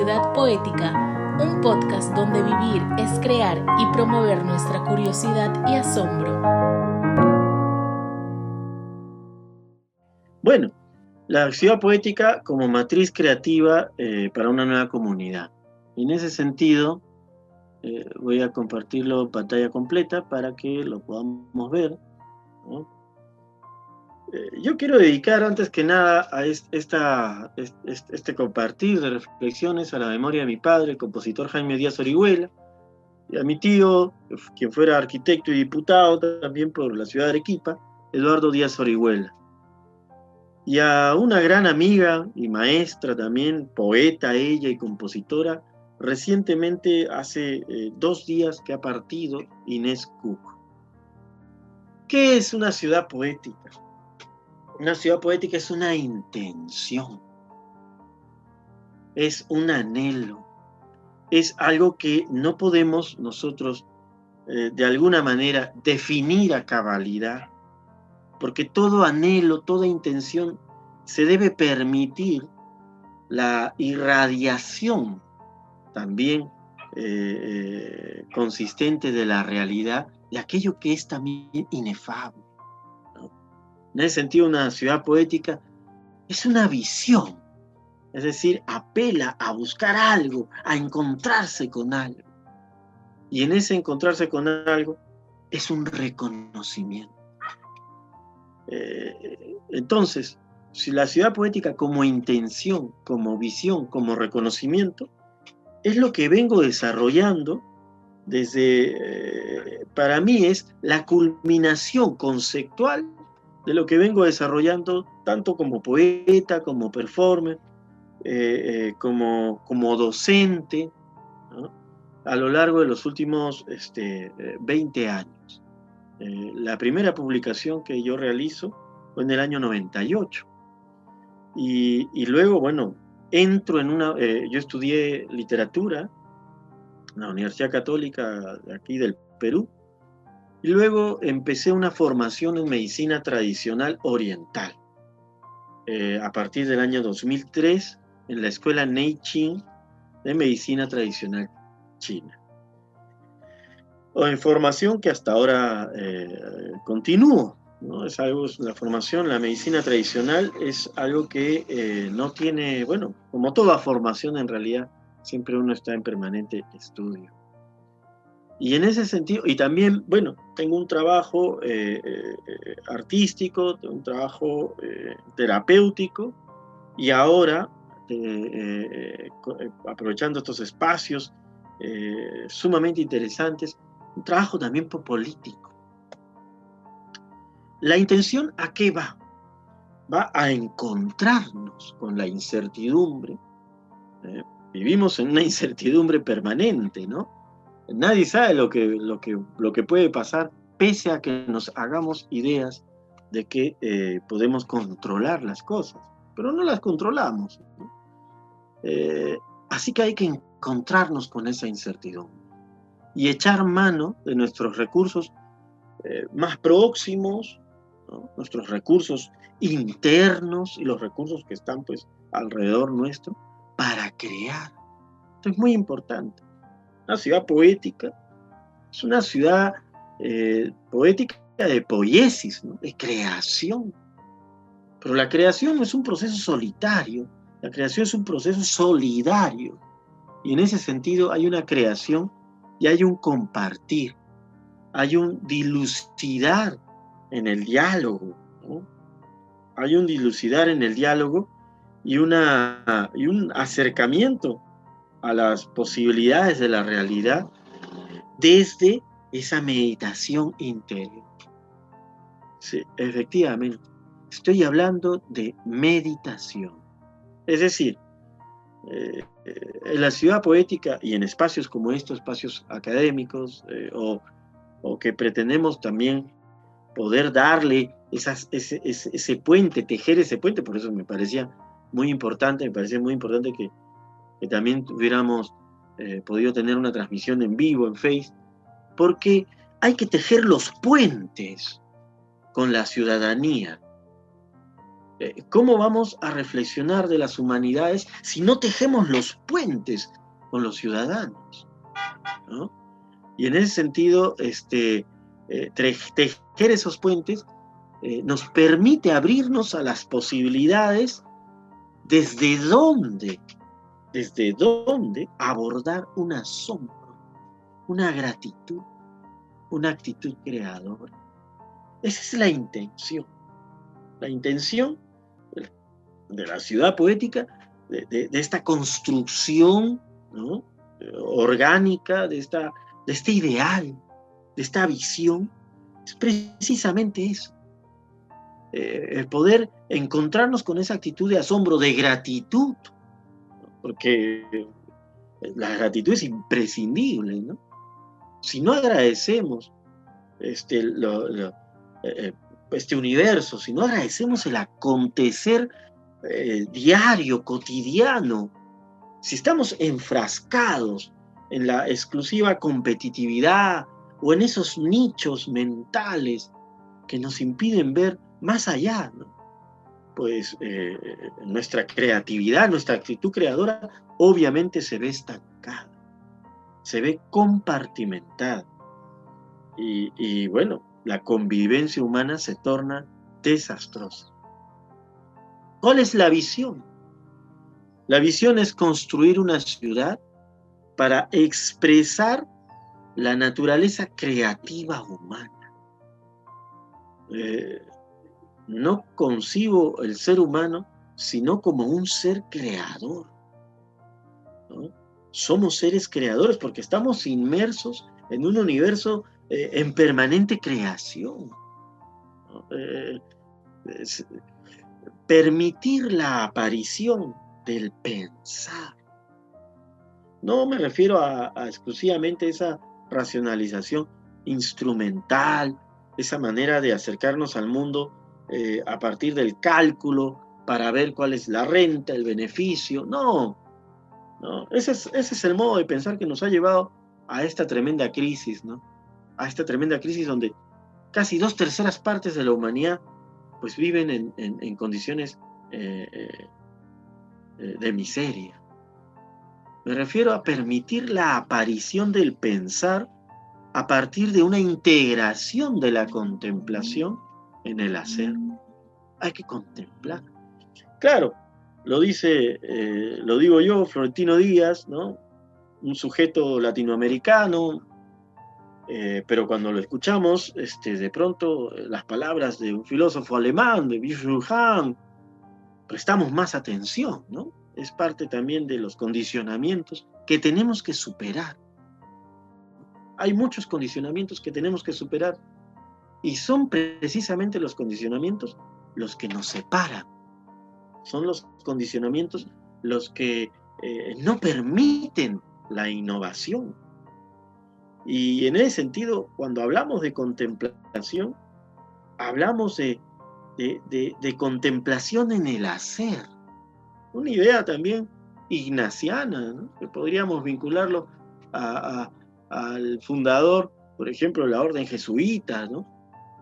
Ciudad Poética, un podcast donde vivir es crear y promover nuestra curiosidad y asombro. Bueno, la ciudad poética como matriz creativa eh, para una nueva comunidad. en ese sentido, eh, voy a compartirlo en pantalla completa para que lo podamos ver. Yo quiero dedicar antes que nada a esta, este compartir de reflexiones a la memoria de mi padre, el compositor Jaime Díaz Orihuela, y a mi tío, quien fuera arquitecto y diputado también por la ciudad de Arequipa, Eduardo Díaz Orihuela. Y a una gran amiga y maestra también, poeta ella y compositora, recientemente hace eh, dos días que ha partido Inés Cook. ¿Qué es una ciudad poética? Una ciudad poética es una intención, es un anhelo, es algo que no podemos nosotros eh, de alguna manera definir a cabalidad, porque todo anhelo, toda intención se debe permitir la irradiación también eh, eh, consistente de la realidad, de aquello que es también inefable. En ese sentido, una ciudad poética es una visión, es decir, apela a buscar algo, a encontrarse con algo. Y en ese encontrarse con algo es un reconocimiento. Eh, entonces, si la ciudad poética como intención, como visión, como reconocimiento, es lo que vengo desarrollando desde, eh, para mí es la culminación conceptual de lo que vengo desarrollando tanto como poeta, como performer, eh, eh, como, como docente, a lo largo de los últimos este, 20 años. la primera publicación que yo realizo fue en el año 98. Y, y luego, bueno, entro en una, eh, yo estudié literatura en la Universidad Católica de aquí del Perú, y luego empecé una formación en medicina tradicional oriental. Eh, a partir del año 2003 en la escuela Neichin de medicina tradicional china. O en formación que hasta ahora eh, continúo. ¿no? Es algo, la formación, la medicina tradicional es algo que eh, no tiene, bueno, como toda formación en realidad, siempre uno está en permanente estudio. Y en ese sentido, y también, bueno, tengo un trabajo eh, eh, artístico, un trabajo terapéutico, y ahora, aprovechando estos espacios sumamente interesantes, un trabajo también político la intención a qué va? Va a encontrarnos con la incertidumbre. ¿eh? Vivimos en una incertidumbre permanente, ¿no? Nadie sabe lo que, lo que, lo que puede pasar, pese a que nos hagamos ideas de que eh, podemos controlar las cosas, pero no las controlamos. Eh, así que hay que encontrarnos con esa incertidumbre y echar mano de nuestros recursos más próximos, nuestros recursos internos y los recursos que están pues alrededor nuestro para crear. Esto es muy importante. Una ciudad poética es una ciudad eh, poética de poiesis, de creación. Pero la creación no es un proceso solitario, la creación es un proceso solidario. Y en ese sentido hay una creación y hay un compartir, hay un dilucidar en el diálogo. Hay un dilucidar en el diálogo y, una, y un acercamiento a las posibilidades de la realidad desde esa meditación interior. Sí, efectivamente, estoy hablando de meditación. Es decir, eh, en la ciudad poética y en espacios como estos, espacios académicos eh, o, que pretendemos también poder darle ese, puente, tejer ese puente, por eso me parecía muy importante, me parecía muy importante que, también hubiéramos eh, podido tener una transmisión en vivo, en Face, porque hay que tejer los puentes con la ciudadanía. Eh, ¿Cómo vamos a reflexionar de las humanidades si no tejemos los puentes con los ciudadanos? Y en ese sentido, este, eh, tejer esos puentes nos permite abrirnos a las posibilidades desde dónde, desde dónde abordar un asombro, una gratitud, una actitud creadora. Esa es la intención. La intención de la ciudad poética, de, esta construcción orgánica, de, esta, este ideal, de esta visión, es precisamente eso. Eh, el poder encontrarnos con esa actitud de asombro, de gratitud, porque la gratitud es imprescindible, ¿no? Si no agradecemos este, eh, eh, este universo, si no agradecemos el acontecer diario, cotidiano, si estamos enfrascados en la exclusiva competitividad o en esos nichos mentales que nos impiden ver más allá, pues eh, nuestra creatividad, nuestra actitud creadora, obviamente se ve estancada, se ve compartimentada. Y, bueno, la convivencia humana se torna desastrosa. ¿Cuál es la visión? La visión es construir una ciudad para expresar la naturaleza creativa humana. Eh, no concibo el ser humano sino como un ser creador. Somos seres creadores porque estamos inmersos en un universo eh, en permanente creación. Eh, permitir la aparición del pensar. No me refiero a, a exclusivamente esa racionalización instrumental, esa manera de acercarnos al mundo eh, a partir del cálculo para ver cuál es la renta, el beneficio. No, no. Ese, es, ese es el modo de pensar que nos ha llevado a esta tremenda crisis, ¿no? A esta tremenda crisis donde casi dos terceras partes de la humanidad pues viven en, condiciones eh, eh, de miseria. Me refiero a permitir la aparición del pensar a partir de una integración de la contemplación en el hacer. Hay que contemplar. Claro, lo dice, eh, lo digo yo, Florentino Díaz, ¿no? Un sujeto latinoamericano, eh, pero cuando lo escuchamos, este, de pronto eh, las palabras de un filósofo alemán, de Wittgenstein, prestamos más atención, ¿no? Es parte también de los condicionamientos que tenemos que superar. Hay muchos condicionamientos que tenemos que superar y son precisamente los condicionamientos los que nos separan. Son los condicionamientos los que eh, no permiten la innovación. Y en ese sentido, cuando hablamos de contemplación, hablamos de, de, contemplación en el hacer. Una idea también ignaciana, que podríamos vincularlo al fundador, por ejemplo, la orden jesuita, ¿no?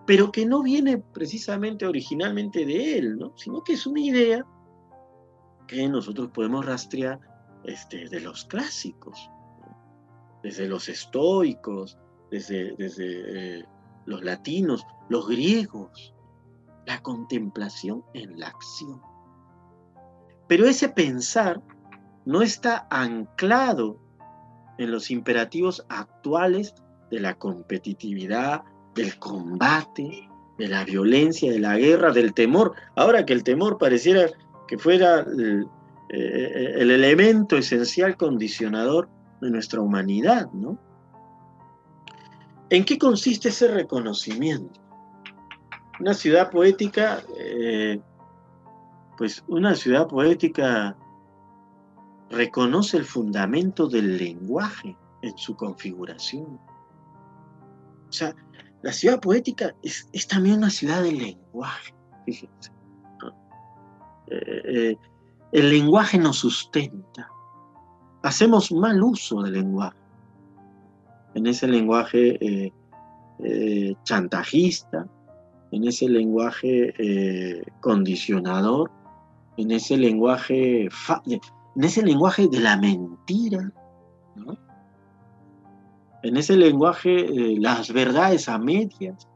Pero que no viene precisamente originalmente de él, ¿no? sino que es una idea que nosotros podemos rastrear este, de los clásicos, desde los estoicos, desde, desde eh, los latinos, los griegos, la contemplación en la acción. Pero ese pensar no está anclado en los imperativos actuales de la competitividad, del combate, de la violencia, de la guerra, del temor. Ahora que el temor pareciera que fuera el, eh, elemento esencial condicionador de nuestra humanidad, ¿no? ¿En qué consiste ese reconocimiento? Una ciudad poética, eh, pues una ciudad poética reconoce el fundamento del lenguaje en su configuración. O sea, la ciudad poética es, también una ciudad del lenguaje, fíjense. Eh, eh, el lenguaje nos sustenta. Hacemos mal uso del lenguaje. En ese lenguaje eh, chantajista, en ese lenguaje condicionador, en ese lenguaje, en ese lenguaje de la mentira, en ese lenguaje de las verdades a medias.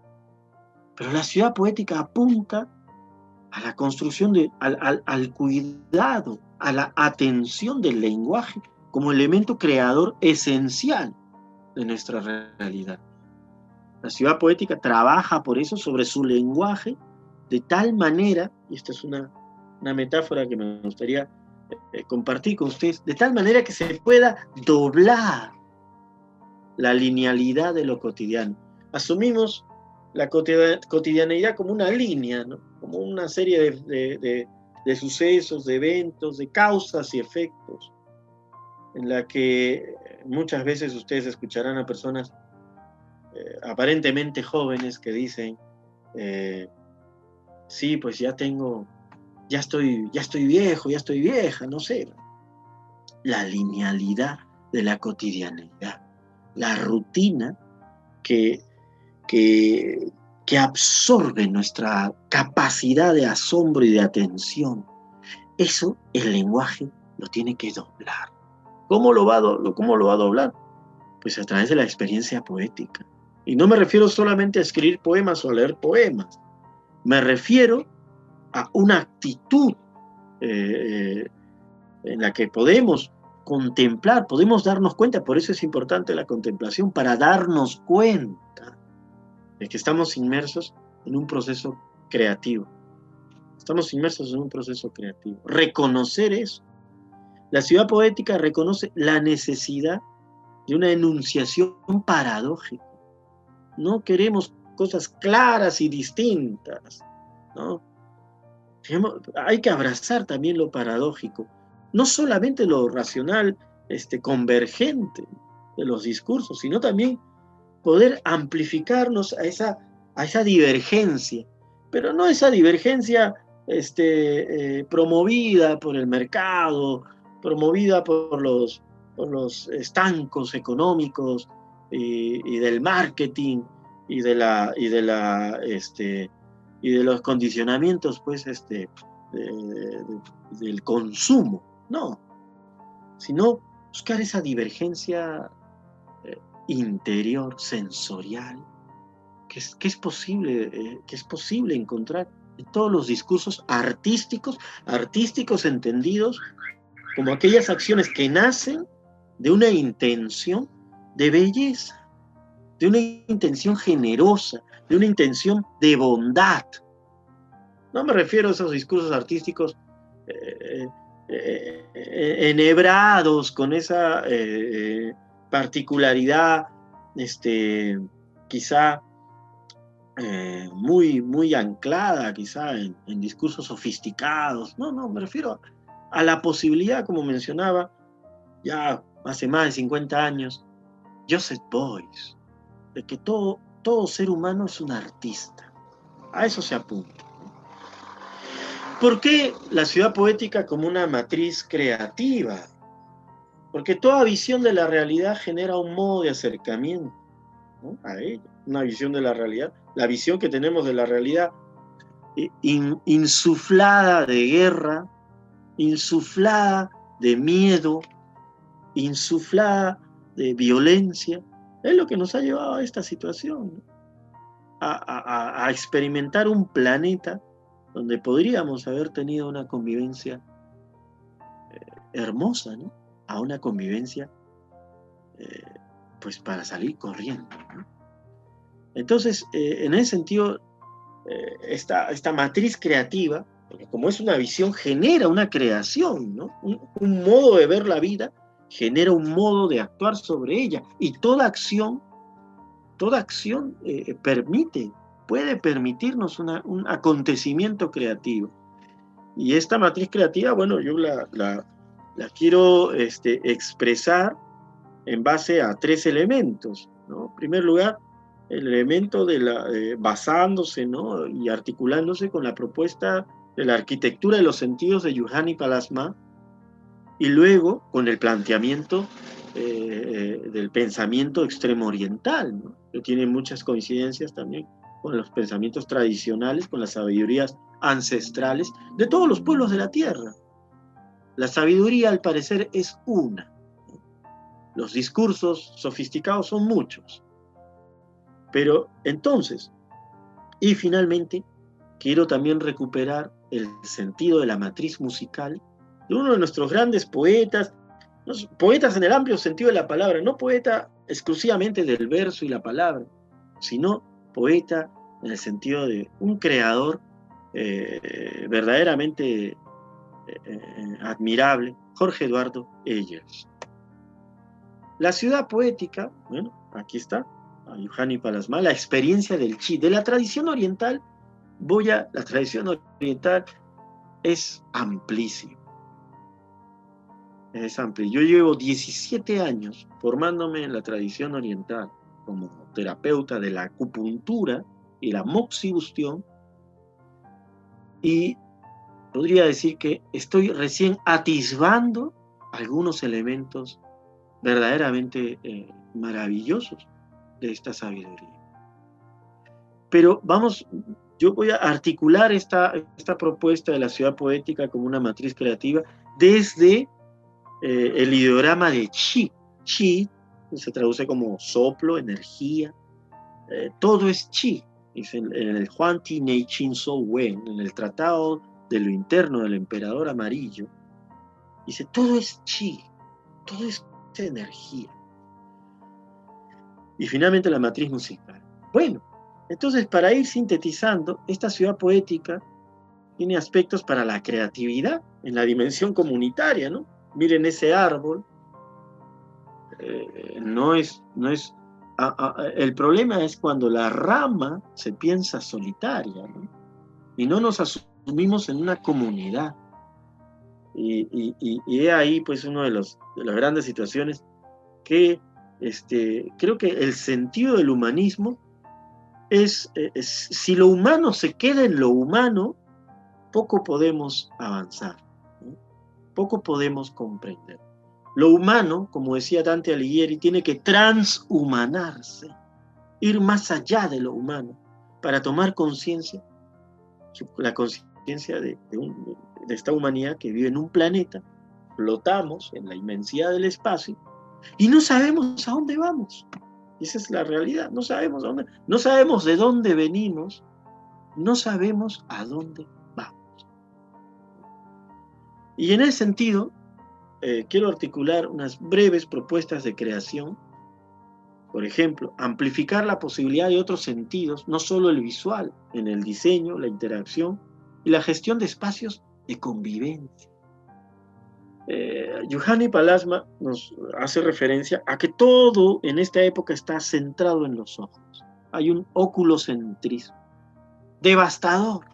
Pero la ciudad poética apunta a la construcción, de, al, al cuidado, a la atención del lenguaje como elemento creador esencial de nuestra realidad. La ciudad poética trabaja por eso sobre su lenguaje de tal manera, y esta es una, metáfora que me gustaría eh, compartir con ustedes, de tal manera que se pueda doblar la linealidad de lo cotidiano. Asumimos la cotidianeidad como una línea, como una serie de, de sucesos, de eventos, de causas y efectos, en la que muchas veces ustedes escucharán a personas eh, aparentemente jóvenes que dicen, eh, sí, pues ya tengo, ya estoy, ya estoy viejo, ya estoy vieja, no sé. La linealidad de la cotidianidad, la rutina que, que, absorbe nuestra capacidad de asombro y de atención. Eso el lenguaje lo tiene que doblar. ¿Cómo lo va cómo lo va a doblar? Pues a través de la experiencia poética. Y no me refiero solamente a escribir poemas o a leer poemas. Me refiero a una actitud eh, en la que podemos contemplar, podemos darnos cuenta, por eso es importante la contemplación, para darnos cuenta de que estamos inmersos en un proceso creativo. Estamos inmersos en un proceso creativo. Reconocer eso. La ciudad poética reconoce la necesidad de una enunciación paradójica no queremos cosas claras y distintas, ¿no? Hay que abrazar también lo paradójico, no solamente lo racional, este, convergente de los discursos, sino también poder amplificarnos a esa, a esa divergencia, pero no esa divergencia este, eh, promovida por el mercado, promovida por los, por los estancos económicos, y, del marketing y de la y de la este y de los condicionamientos pues este del consumo no sino buscar esa divergencia eh, interior sensorial que es, que es posible eh, que es posible encontrar en todos los discursos artísticos artísticos entendidos como aquellas acciones que nacen de una intención de belleza, de una intención generosa, de una intención de bondad. No me refiero a esos discursos artísticos eh, eh, eh, enhebrados con esa particularidad, este, quizá muy, muy anclada, quizá en, en discursos sofisticados. No, no, me refiero a la posibilidad, como mencionaba, ya hace más de 50 años, Joseph Boyce, de que todo, todo ser humano es un artista. A eso se apunta. ¿Por qué la ciudad poética como una matriz creativa? Porque toda visión de la realidad genera un modo de acercamiento a ella, una visión de la realidad. La visión que tenemos de la realidad eh, insuflada de guerra, insuflada de miedo, insuflada de violencia, es lo que nos ha llevado a esta situación, a, experimentar un planeta donde podríamos haber tenido una convivencia eh, hermosa, ¿no? A una convivencia, eh, pues para salir corriendo. Entonces, eh, en ese sentido, esta, esta, matriz creativa, como es una visión, genera una creación, ¿no? un modo de ver la vida genera un modo de actuar sobre ella y toda acción, toda acción permite, puede permitirnos un acontecimiento creativo. Y esta matriz creativa, bueno, yo la, la, quiero este, expresar en base a tres elementos. ¿no? En primer lugar, el elemento de la, eh, basándose ¿no? y articulándose con la propuesta de la arquitectura de los sentidos de Yuhani Palasma, y luego con el planteamiento eh, del pensamiento extremo oriental, que tiene muchas coincidencias también con los pensamientos tradicionales, con las sabidurías ancestrales de todos los pueblos de la tierra. La sabiduría, al parecer, es una. Los discursos sofisticados son muchos. Pero entonces, y finalmente, quiero también recuperar el sentido de la matriz musical de uno de nuestros grandes poetas, poetas en el amplio sentido de la palabra, no poeta exclusivamente del verso y la palabra, sino poeta en el sentido de un creador eh, verdaderamente eh, admirable, Jorge Eduardo Eyers. La ciudad poética, bueno, aquí está, a Yuhani Palasma, la experiencia del chi, de la tradición oriental, voy a, la tradición oriental es amplísima. Es amplia. Yo llevo 17 años formándome en la tradición oriental como terapeuta de la acupuntura y la moxibustión y podría decir que estoy recién atisbando algunos elementos verdaderamente eh, maravillosos de esta sabiduría. Pero vamos, yo voy a articular esta, esta propuesta de la ciudad poética como una matriz creativa desde eh, el ideograma de chi. Chi se traduce como soplo, energía, eh, todo es chi. Dice en, el Huan Ti Nei Chin So Wen, en el tratado de lo interno del emperador amarillo, dice todo es chi, todo es energía. Y finalmente la matriz musical. Bueno, entonces para ir sintetizando, esta ciudad poética tiene aspectos para la creatividad en la dimensión comunitaria, ¿no? Miren ese árbol, eh, no es, no es, el problema es cuando la rama se piensa solitaria. Y no nos asumimos en una comunidad. Y, y, ahí pues una de, de las grandes situaciones que este, creo que el sentido del humanismo es, si lo humano se queda en lo humano, poco podemos avanzar, poco podemos comprender. Lo humano, como decía Dante Alighieri, tiene que transhumanarse, ir más allá de lo humano, para tomar conciencia, la conciencia de, esta humanidad que vive en un planeta, flotamos en la inmensidad del espacio y no sabemos a dónde vamos. Esa es la realidad, no sabemos dónde, no sabemos de dónde venimos, no sabemos a dónde vamos. Y en ese sentido, eh, quiero articular unas breves propuestas de creación. Por ejemplo, amplificar la posibilidad de otros sentidos, no solo el visual, en el diseño, la interacción y la gestión de espacios de convivencia. Eh, Yuhani Palasma nos hace referencia a que todo en esta época está centrado en los ojos. Hay un oculocentrismo devastador.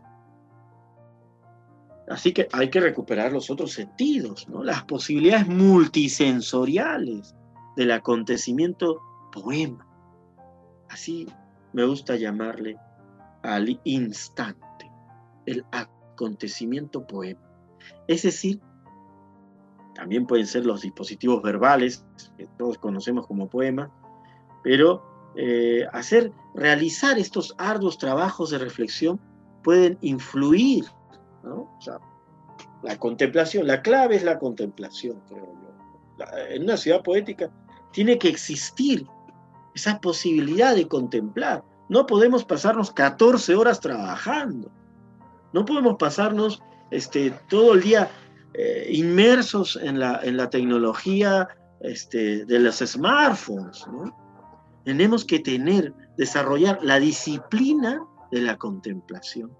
Así que hay que recuperar los otros sentidos, ¿no? las posibilidades multisensoriales del acontecimiento poema. Así me gusta llamarle al instante, el acontecimiento poema. Es decir, también pueden ser los dispositivos verbales, que todos conocemos como poemas, pero eh, hacer, realizar estos arduos trabajos de reflexión pueden influir. La contemplación, la clave es la contemplación, creo yo. en una ciudad poética tiene que existir esa posibilidad de contemplar. No podemos pasarnos 14 horas trabajando. No podemos pasarnos este, todo el día eh, inmersos en la, en la tecnología este, de los smartphones. Tenemos que tener, desarrollar la disciplina de la contemplación.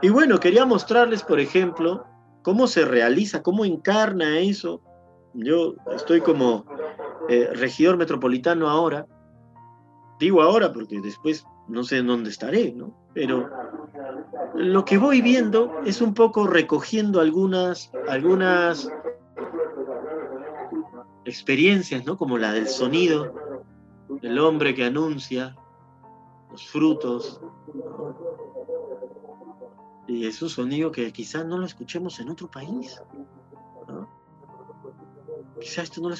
Y bueno, quería mostrarles, por ejemplo, cómo se realiza, cómo encarna eso. Yo estoy como eh, regidor metropolitano ahora. Digo ahora porque después no sé en dónde estaré, ¿no? Pero lo que voy viendo es un poco recogiendo algunas, algunas experiencias, ¿no? Como la del sonido, el hombre que anuncia los frutos. Y es un sonido que quizás no lo escuchemos en otro país. ¿no? Quizás esto no lo,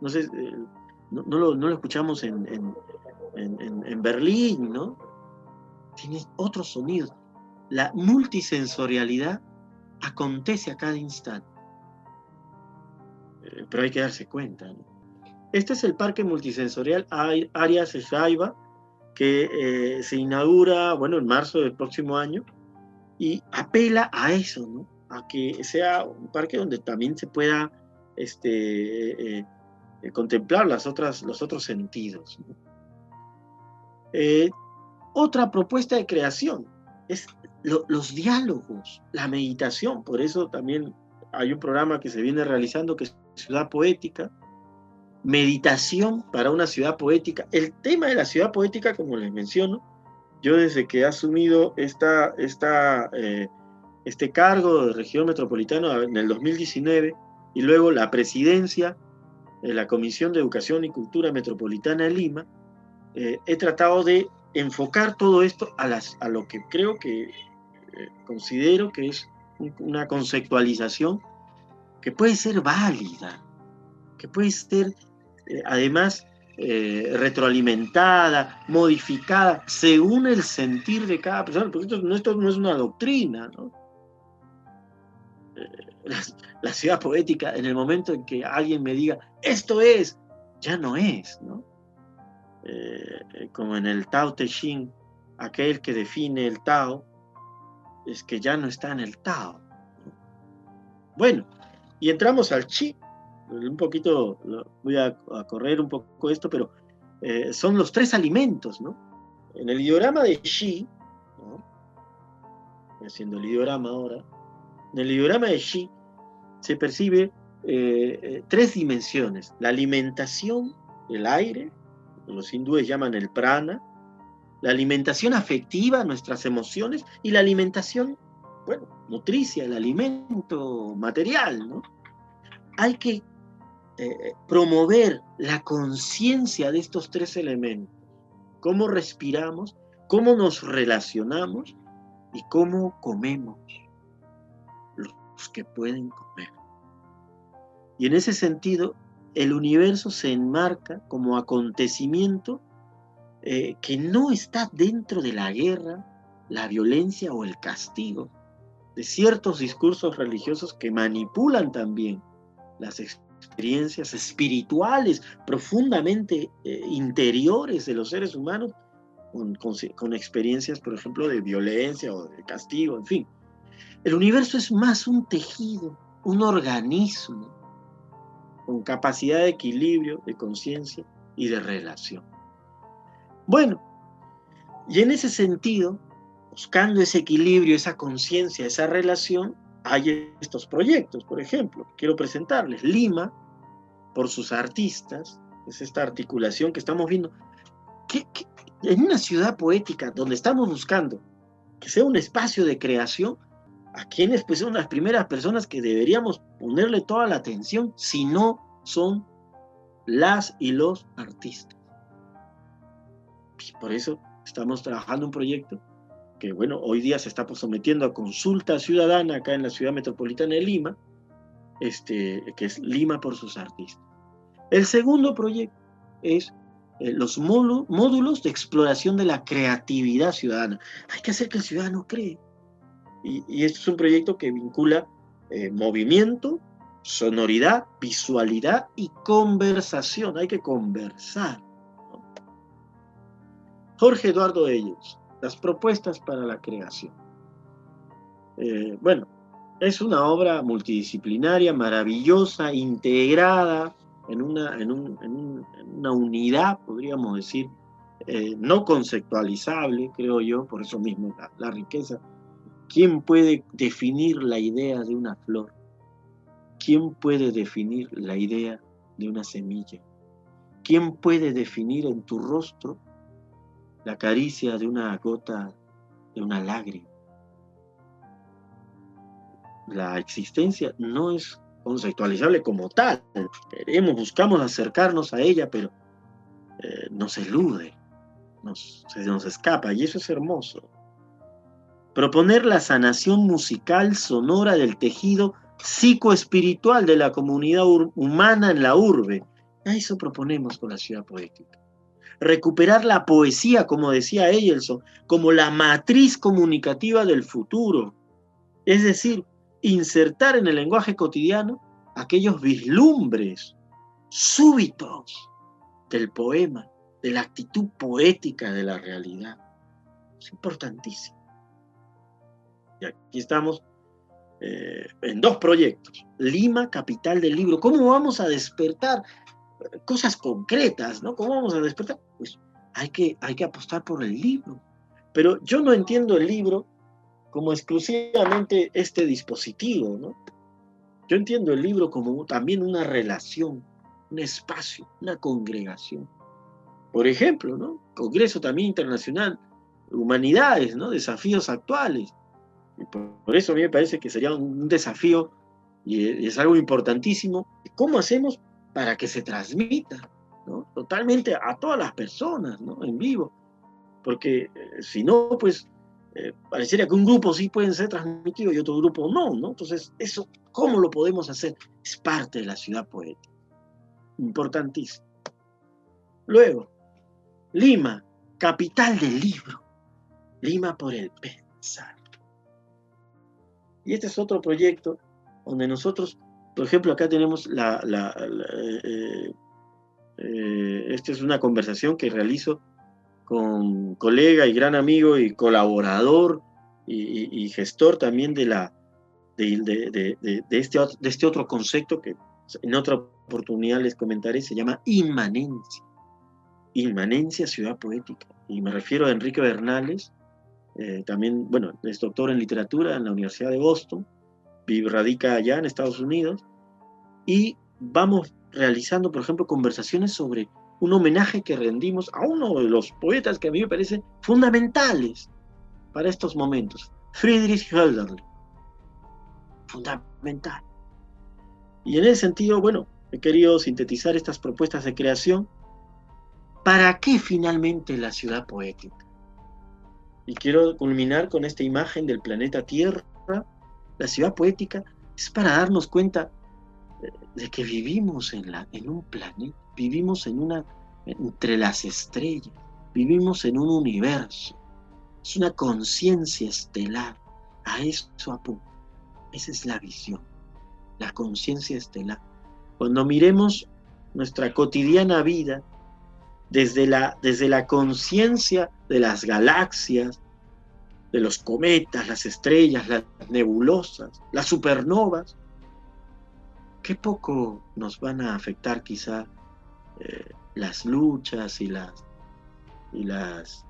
no sé, eh, no, lo, escuchamos en, en, Berlín, ¿no? Tienes otros sonidos. La multisensorialidad acontece a cada instante. Eh, pero hay que darse cuenta. ¿no? Este es el Parque Multisensorial Arias Eshaiba, que eh, se inaugura, bueno, en marzo del próximo año, y apela a eso, ¿no? A que sea un parque donde también se pueda este, eh, contemplar las otras, los otros sentidos. otra propuesta de creación es los diálogos, la meditación, por eso también hay un programa que se viene realizando que es Ciudad Poética, meditación para una ciudad poética. El tema de la ciudad poética, como les menciono, yo desde que he asumido esta, esta, eh, este cargo de región metropolitana en el 2019 y luego la presidencia de la Comisión de Educación y Cultura Metropolitana de Lima, eh, he tratado de enfocar todo esto a, las, a lo que creo que eh, considero que es una conceptualización que puede ser válida, que puede ser además eh, retroalimentada, modificada, según el sentir de cada persona, porque esto, no, es una doctrina, eh, la, ciudad poética, en el momento en que alguien me diga, esto es, ya no es, ¿no? como en el Tao Te Ching, aquel que define el Tao, es que ya no está en el Tao. Bueno, y entramos al Chi, un poquito, voy a, correr un poco esto, pero eh, son los tres alimentos, ¿no? En el ideograma de Xi, haciendo el ideograma ahora, en el ideograma de Xi se percibe eh, eh, tres dimensiones, la alimentación, el aire, los hindúes llaman el prana, la alimentación afectiva, nuestras emociones, y la alimentación, bueno, nutricia, el alimento material, ¿no? Hay que eh, promover la conciencia de estos tres elementos. Cómo respiramos, cómo nos relacionamos y cómo comemos los que pueden comer. Y en ese sentido, el universo se enmarca como acontecimiento eh, que no está dentro de la guerra, la violencia o el castigo, de ciertos discursos religiosos que manipulan también las experiencias espirituales profundamente eh, interiores de los seres humanos con, experiencias, por ejemplo, de violencia o de castigo, en fin. El universo es más un tejido, un organismo con capacidad de equilibrio, de conciencia y de relación. Bueno, y en ese sentido, buscando ese equilibrio, esa conciencia, esa relación, hay estos proyectos, por ejemplo, quiero presentarles. Lima, por sus artistas, es esta articulación que estamos viendo. en una ciudad poética donde estamos buscando que sea un espacio de creación, a quienes pues son las primeras personas que deberíamos ponerle toda la atención, si no son las y los artistas. Y por eso estamos trabajando un proyecto que bueno, hoy día se está sometiendo a consulta ciudadana acá en la ciudad metropolitana de Lima, este, que es Lima por sus artistas. El segundo proyecto es eh, los módulos de exploración de la creatividad ciudadana. Hay que hacer que el ciudadano cree. Y, y este es un proyecto que vincula eh, movimiento, sonoridad, visualidad y conversación. Hay que conversar. Jorge Eduardo Ellos, las propuestas para la creación. Eh, bueno, es una obra multidisciplinaria, maravillosa, integrada en una, en una unidad, podríamos decir, eh, no conceptualizable, creo yo, por eso mismo la, la riqueza. ¿Quién puede definir la idea de una flor? ¿Quién puede definir la idea de una semilla? ¿Quién puede definir en tu rostro la caricia de una gota, de una lágrima. La existencia no es conceptualizable como tal. Queremos, buscamos acercarnos a ella, pero eh, nos elude, nos, se nos escapa, y eso es hermoso. Proponer la sanación musical sonora del tejido psicoespiritual de la comunidad humana en la urbe. A eso proponemos con la ciudad poética recuperar la poesía, como decía Eyelson, como la matriz comunicativa del futuro. Es decir, insertar en el lenguaje cotidiano aquellos vislumbres súbitos del poema, de la actitud poética de la realidad. Es importantísimo. Y aquí estamos eh, en dos proyectos. Lima, capital del libro. ¿Cómo vamos a despertar cosas concretas, ¿no? ¿Cómo vamos a despertar? Pues hay que, hay que apostar por el libro. Pero yo no entiendo el libro como exclusivamente este dispositivo, ¿no? Yo entiendo el libro como también una relación, un espacio, una congregación. Por ejemplo, ¿no? Congreso también internacional, humanidades, ¿no? Desafíos actuales. Y por, eso a mí me parece que sería un, desafío y es algo importantísimo. ¿Cómo hacemos para que se transmita ¿no? totalmente a todas las personas ¿no? en vivo. Porque eh, si no, pues eh, parecería que un grupo sí puede ser transmitido y otro grupo no, ¿no? Entonces, eso, ¿cómo lo podemos hacer? Es parte de la ciudad poética. Importantísimo. Luego, Lima, capital del libro. Lima por el pensar. Y este es otro proyecto donde nosotros por ejemplo, acá tenemos la... Eh, eh, esta es una conversación que realizo con colega y gran amigo y colaborador y, gestor también de, la, de, este, de este otro concepto que en otra oportunidad les comentaré, se llama inmanencia. Inmanencia, ciudad poética. Y me refiero a Enrique Bernales, eh, también, bueno, es doctor en literatura en la Universidad de Boston, radica allá en Estados Unidos, y vamos realizando, por ejemplo, conversaciones sobre un homenaje que rendimos a uno de los poetas que a mí me parecen fundamentales para estos momentos, Friedrich Hölderlin. Fundamental. Y en ese sentido, bueno, he querido sintetizar estas propuestas de creación. ¿Para qué finalmente la ciudad poética? Y quiero culminar con esta imagen del planeta Tierra la ciudad poética es para darnos cuenta de que vivimos en, la, en un planeta, vivimos en una, entre las estrellas, vivimos en un universo. Es una conciencia estelar. A eso apunta. Esa es la visión, la conciencia estelar. Cuando miremos nuestra cotidiana vida desde la, desde la conciencia de las galaxias, de los cometas, las estrellas, las nebulosas, las supernovas, qué poco nos van a afectar quizá eh, las luchas y las y las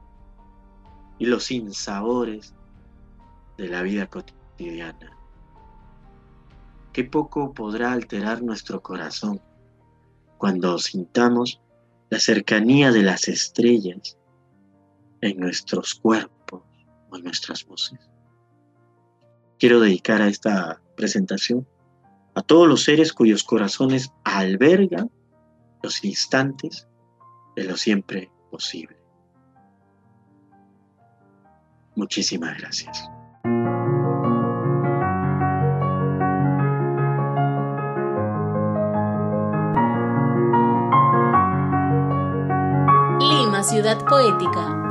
y los insabores de la vida cotidiana. Qué poco podrá alterar nuestro corazón cuando sintamos la cercanía de las estrellas en nuestros cuerpos nuestras voces. Quiero dedicar a esta presentación a todos los seres cuyos corazones albergan los instantes de lo siempre posible. Muchísimas gracias. Lima, ciudad poética